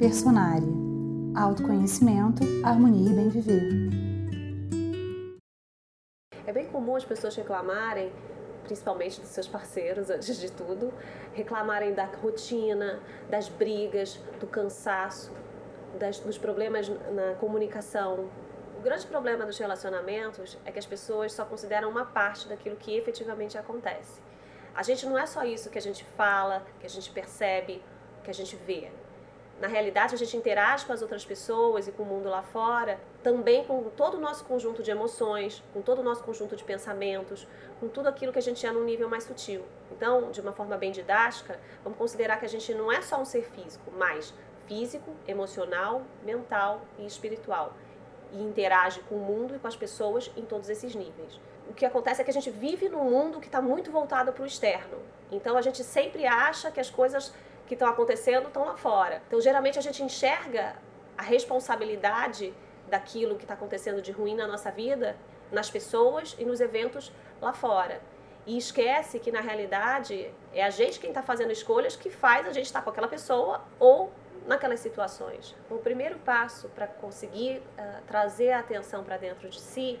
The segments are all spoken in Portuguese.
Personária. Autoconhecimento, harmonia e bem viver. É bem comum as pessoas reclamarem, principalmente dos seus parceiros, antes de tudo, reclamarem da rotina, das brigas, do cansaço, das, dos problemas na comunicação. O grande problema dos relacionamentos é que as pessoas só consideram uma parte daquilo que efetivamente acontece. A gente não é só isso que a gente fala, que a gente percebe, que a gente vê na realidade a gente interage com as outras pessoas e com o mundo lá fora, também com todo o nosso conjunto de emoções, com todo o nosso conjunto de pensamentos, com tudo aquilo que a gente é num nível mais sutil. Então, de uma forma bem didática, vamos considerar que a gente não é só um ser físico, mas físico, emocional, mental e espiritual. E interage com o mundo e com as pessoas em todos esses níveis. O que acontece é que a gente vive num mundo que está muito voltado para o externo. Então a gente sempre acha que as coisas que estão acontecendo estão lá fora. Então, geralmente, a gente enxerga a responsabilidade daquilo que está acontecendo de ruim na nossa vida nas pessoas e nos eventos lá fora. E esquece que, na realidade, é a gente quem está fazendo escolhas que faz a gente estar tá com aquela pessoa ou naquelas situações. O primeiro passo para conseguir uh, trazer a atenção para dentro de si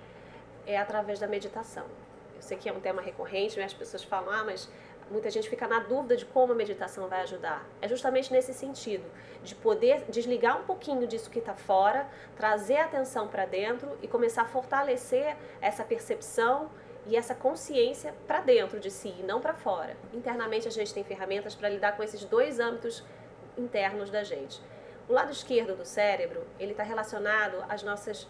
é através da meditação. Eu sei que é um tema recorrente, né? as pessoas falam, ah, mas muita gente fica na dúvida de como a meditação vai ajudar. É justamente nesse sentido, de poder desligar um pouquinho disso que está fora, trazer a atenção para dentro e começar a fortalecer essa percepção e essa consciência para dentro de si e não para fora. Internamente a gente tem ferramentas para lidar com esses dois âmbitos internos da gente. O lado esquerdo do cérebro, ele está relacionado às nossas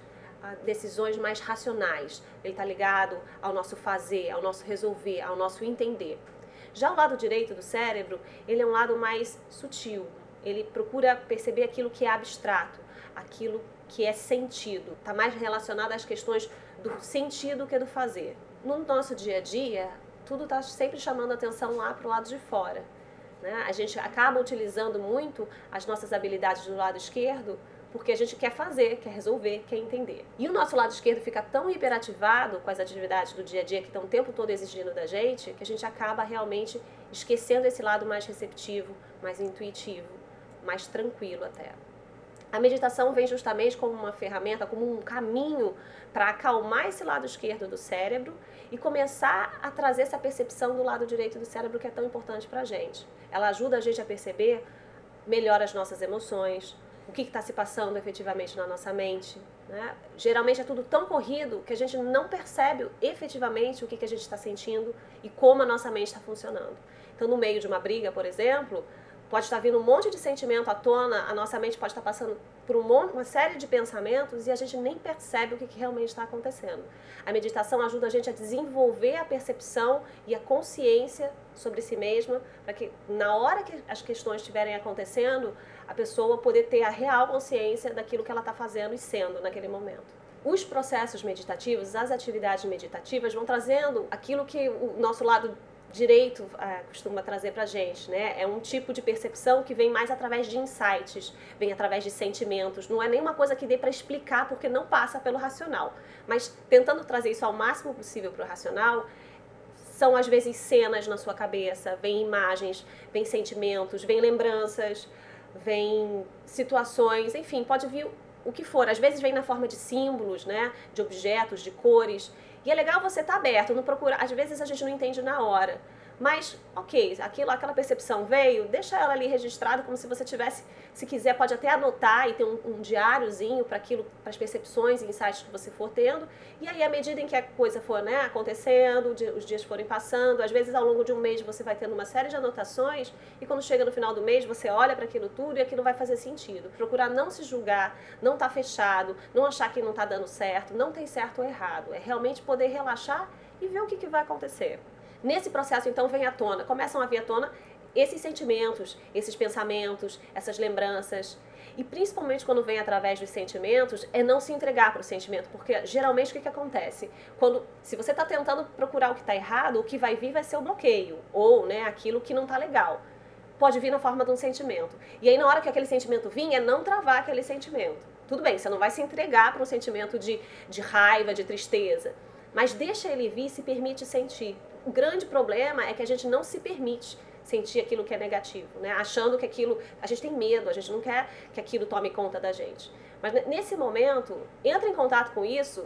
decisões mais racionais. Ele está ligado ao nosso fazer, ao nosso resolver, ao nosso entender. Já o lado direito do cérebro, ele é um lado mais sutil. Ele procura perceber aquilo que é abstrato, aquilo que é sentido. Está mais relacionado às questões do sentido que do fazer. No nosso dia a dia, tudo está sempre chamando atenção lá para o lado de fora. Né? A gente acaba utilizando muito as nossas habilidades do lado esquerdo porque a gente quer fazer, quer resolver, quer entender. E o nosso lado esquerdo fica tão hiperativado com as atividades do dia a dia que estão o tempo todo exigindo da gente, que a gente acaba realmente esquecendo esse lado mais receptivo, mais intuitivo, mais tranquilo até. A meditação vem justamente como uma ferramenta, como um caminho para acalmar esse lado esquerdo do cérebro e começar a trazer essa percepção do lado direito do cérebro que é tão importante para a gente. Ela ajuda a gente a perceber melhor as nossas emoções, o que está se passando efetivamente na nossa mente. Né? Geralmente é tudo tão corrido que a gente não percebe efetivamente o que, que a gente está sentindo e como a nossa mente está funcionando. Então, no meio de uma briga, por exemplo, pode estar vindo um monte de sentimento à tona, a nossa mente pode estar passando por um monte, uma série de pensamentos e a gente nem percebe o que, que realmente está acontecendo. A meditação ajuda a gente a desenvolver a percepção e a consciência sobre si mesma, para que na hora que as questões estiverem acontecendo, a pessoa poder ter a real consciência daquilo que ela está fazendo e sendo naquele momento. Os processos meditativos, as atividades meditativas vão trazendo aquilo que o nosso lado direito uh, costuma trazer para gente, né? É um tipo de percepção que vem mais através de insights, vem através de sentimentos. Não é nenhuma coisa que dê para explicar porque não passa pelo racional. Mas tentando trazer isso ao máximo possível para o racional, são às vezes cenas na sua cabeça, vem imagens, vem sentimentos, vem lembranças, vem situações, enfim, pode vir o que for. Às vezes vem na forma de símbolos, né? De objetos, de cores. E é legal você estar tá aberto, não procurar. Às vezes a gente não entende na hora. Mas, ok, aquilo, aquela percepção veio, deixa ela ali registrada como se você tivesse, se quiser, pode até anotar e ter um, um diáriozinho para aquilo, para as percepções e insights que você for tendo. E aí, à medida em que a coisa for né, acontecendo, os dias forem passando, às vezes ao longo de um mês você vai tendo uma série de anotações e quando chega no final do mês você olha para aquilo tudo e aquilo vai fazer sentido. Procurar não se julgar, não estar tá fechado, não achar que não está dando certo, não tem certo ou errado. É realmente poder relaxar e ver o que, que vai acontecer. Nesse processo, então, vem à tona, começam a vir à tona esses sentimentos, esses pensamentos, essas lembranças. E principalmente quando vem através dos sentimentos, é não se entregar para o sentimento, porque geralmente o que, que acontece? Quando, se você está tentando procurar o que está errado, o que vai vir vai ser o bloqueio, ou né, aquilo que não está legal. Pode vir na forma de um sentimento. E aí, na hora que aquele sentimento vir, é não travar aquele sentimento. Tudo bem, você não vai se entregar para um sentimento de, de raiva, de tristeza, mas deixa ele vir e se permite sentir o grande problema é que a gente não se permite sentir aquilo que é negativo, né? Achando que aquilo, a gente tem medo, a gente não quer que aquilo tome conta da gente. Mas nesse momento, entra em contato com isso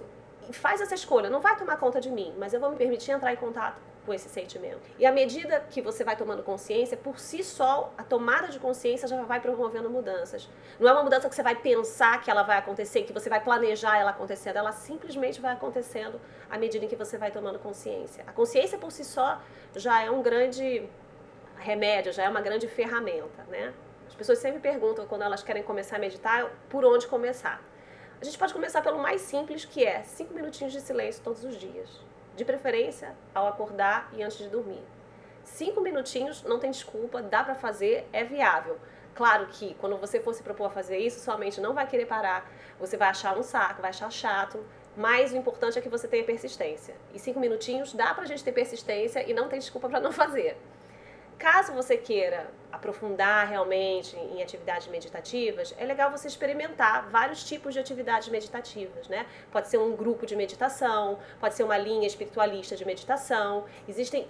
e faz essa escolha. Não vai tomar conta de mim, mas eu vou me permitir entrar em contato com esse sentimento. E à medida que você vai tomando consciência, por si só, a tomada de consciência já vai promovendo mudanças. Não é uma mudança que você vai pensar que ela vai acontecer, que você vai planejar ela acontecendo, ela simplesmente vai acontecendo à medida em que você vai tomando consciência. A consciência por si só já é um grande remédio, já é uma grande ferramenta, né? As pessoas sempre perguntam quando elas querem começar a meditar, por onde começar? A gente pode começar pelo mais simples, que é cinco minutinhos de silêncio todos os dias de preferência ao acordar e antes de dormir. Cinco minutinhos, não tem desculpa, dá para fazer, é viável. Claro que quando você for se propor a fazer isso, sua mente não vai querer parar, você vai achar um saco, vai achar chato, mas o importante é que você tenha persistência. E cinco minutinhos dá pra gente ter persistência e não tem desculpa para não fazer. Caso você queira aprofundar realmente em atividades meditativas, é legal você experimentar vários tipos de atividades meditativas, né? Pode ser um grupo de meditação, pode ser uma linha espiritualista de meditação. Existem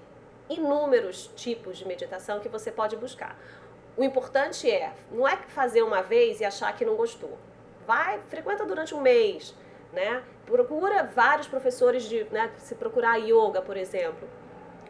inúmeros tipos de meditação que você pode buscar. O importante é, não é fazer uma vez e achar que não gostou. Vai, frequenta durante um mês, né? Procura vários professores de, né, se procurar yoga, por exemplo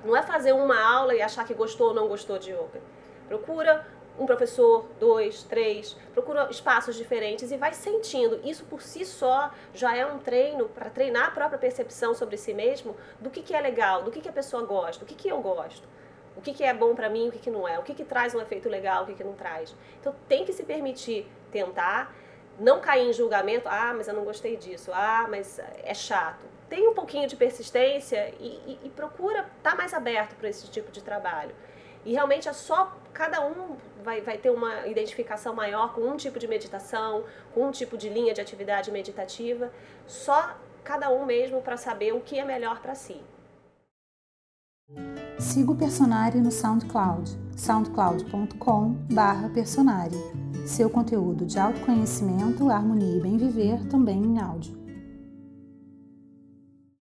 não é fazer uma aula e achar que gostou ou não gostou de yoga. Procura um professor, dois, três, procura espaços diferentes e vai sentindo. Isso por si só já é um treino para treinar a própria percepção sobre si mesmo do que, que é legal, do que, que a pessoa gosta, do que, que eu gosto. O que, que é bom para mim, o que, que não é, o que, que traz um efeito legal, o que, que não traz. Então tem que se permitir tentar, não cair em julgamento, ah, mas eu não gostei disso, ah, mas é chato tem um pouquinho de persistência e, e, e procura estar tá mais aberto para esse tipo de trabalho. E realmente é só cada um vai, vai ter uma identificação maior com um tipo de meditação, com um tipo de linha de atividade meditativa, só cada um mesmo para saber o que é melhor para si. Siga o Personari no SoundCloud, soundcloud.com/personari. Seu conteúdo de autoconhecimento, harmonia e bem viver também em áudio.